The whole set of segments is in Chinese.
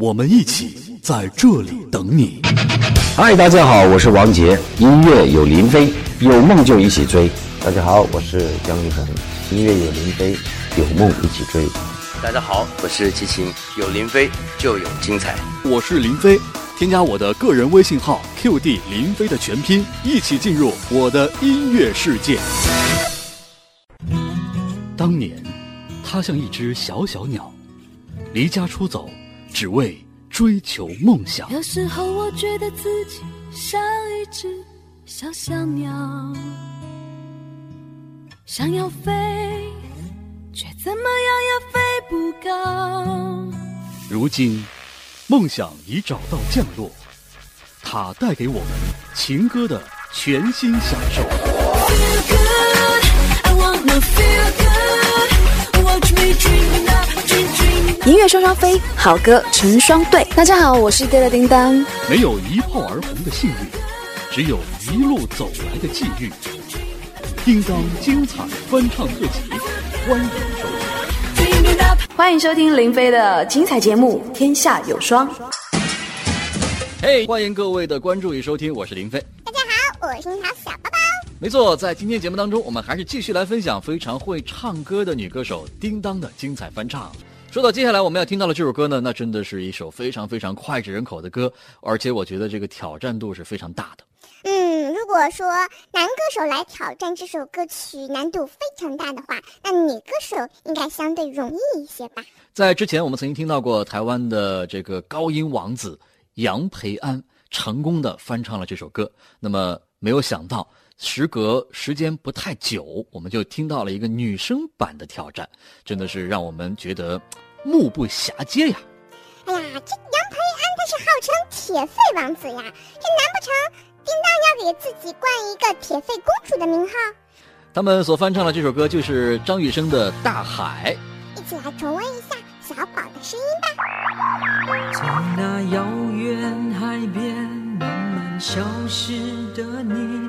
我们一起在这里等你。嗨，大家好，我是王杰。音乐有林飞，有梦就一起追。大家好，我是姜育恒。音乐有林飞，有梦一起追。大家好，我是齐秦。有林飞就有精彩。我是林飞，添加我的个人微信号 QD 林飞的全拼，一起进入我的音乐世界。当年，他像一只小小鸟，离家出走。只为追求梦想。有时候我觉得自己像一只小小鸟，想要飞，却怎么样也飞不高。如今，梦想已找到降落，它带给我们情歌的全新享受。Feel good, I wanna feel good, watch me dreaming up. 音乐双双飞，好歌成双对。大家好，我是 d 的叮当。没有一炮而红的幸运，只有一路走来的际遇。叮当精彩翻唱特辑，欢迎收听。欢迎收听林飞的精彩节目《天下有双》。嘿欢迎各位的关注与收听，我是林飞。大家好，我是樱桃小包包。没错，在今天节目当中，我们还是继续来分享非常会唱歌的女歌手叮当的精彩翻唱。说到接下来我们要听到的这首歌呢，那真的是一首非常非常脍炙人口的歌，而且我觉得这个挑战度是非常大的。嗯，如果说男歌手来挑战这首歌曲难度非常大的话，那女歌手应该相对容易一些吧？在之前，我们曾经听到过台湾的这个高音王子杨培安成功的翻唱了这首歌。那么，没有想到，时隔时间不太久，我们就听到了一个女生版的挑战，真的是让我们觉得目不暇接呀！哎呀，这杨培安他是号称铁肺王子呀，这难不成叮当要给自己冠一个铁肺公主的名号？他们所翻唱的这首歌就是张雨生的《大海》。一起来重温一下小宝的声音吧。在那遥远海边慢慢消失的你，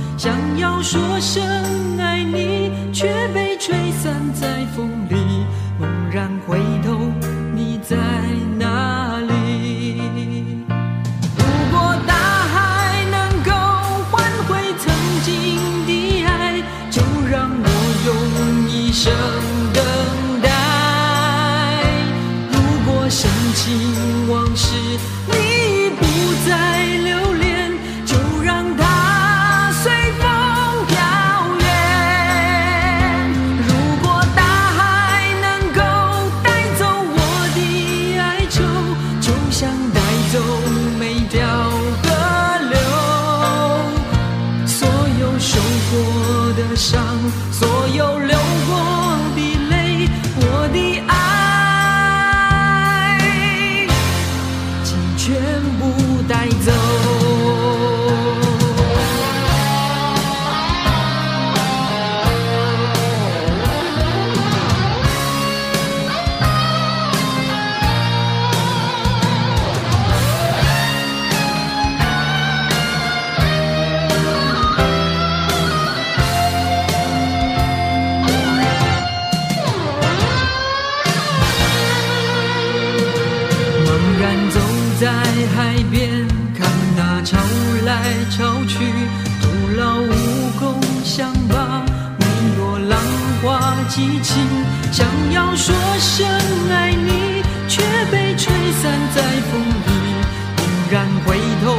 想要说声爱你，却被吹散在风里。猛然回头，你在哪里？如果大海能够换回曾经的爱，就让我用一生等待。如果深情往事你过的伤，所有流老去，徒劳无功，想把每朵浪花记清。想要说声爱你，却被吹散在风里。猛然回头，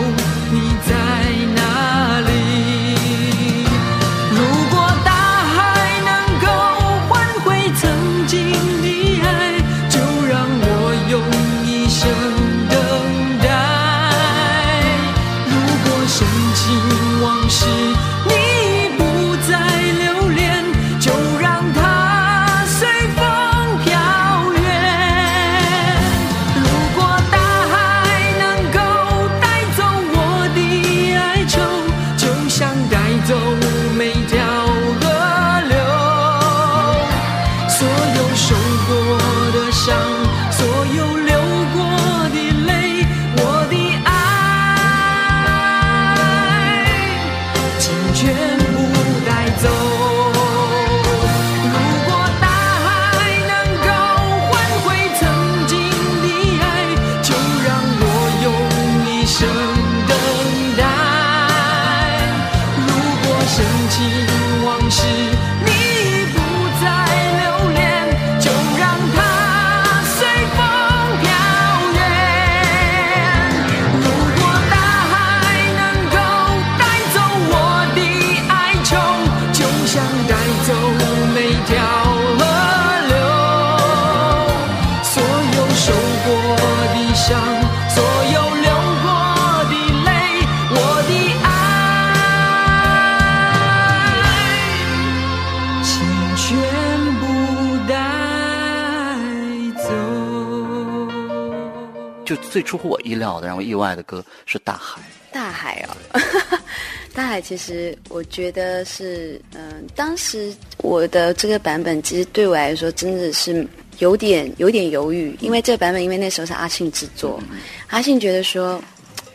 就最出乎我意料的、让我意外的歌是《大海》。大海哦，大海其实我觉得是，嗯、当时我的这个版本其实对我来说真的是有点有点犹豫，因为这个版本因为那时候是阿信制作，阿信觉得说，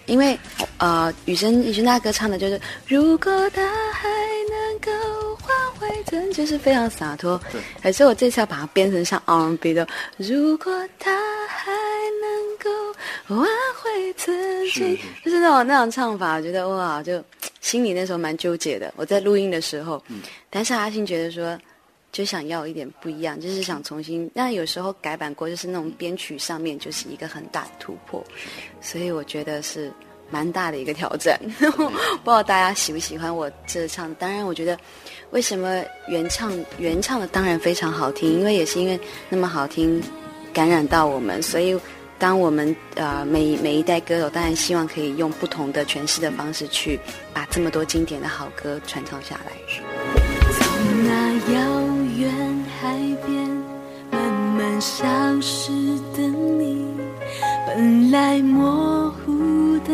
因为呃雨生雨生大哥唱的就是如果大海能够真，就是非常洒脱，可是我这次要把它编成像 R&B 的，如果他还能够挽回自己，就是那种那种唱法，我觉得哇，就心里那时候蛮纠结的。我在录音的时候，但是阿信觉得说，就想要一点不一样，就是想重新。那有时候改版过，就是那种编曲上面就是一个很大的突破，所以我觉得是蛮大的一个挑战。不知道大家喜不喜欢我这唱？当然，我觉得为什么原唱原唱的当然非常好听，因为也是因为那么好听感染到我们，所以当我们呃每每一代歌手，当然希望可以用不同的诠释的方式去把这么多经典的好歌传唱下来。从那遥远海边慢慢消失的你，本来模糊的，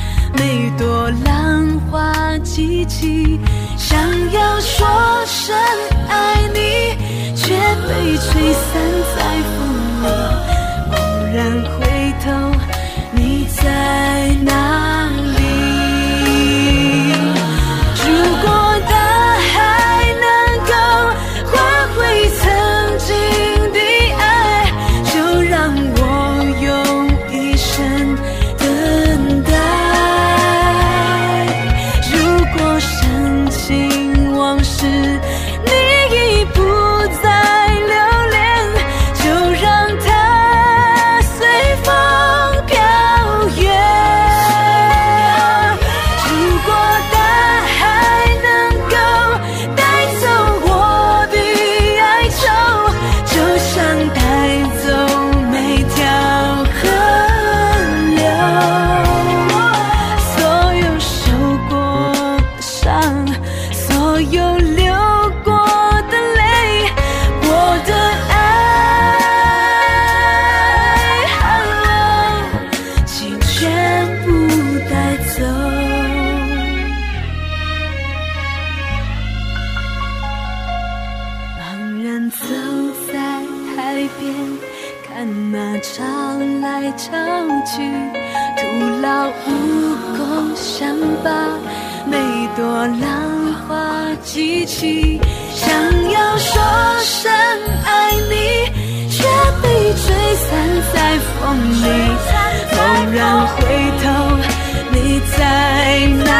每朵浪花激起，想要说声爱你，却被吹散在风里。猛然回你潮去，徒劳无功想把，每朵浪花记起，想要说声爱你，却被吹散在风里。猛然回头，你在哪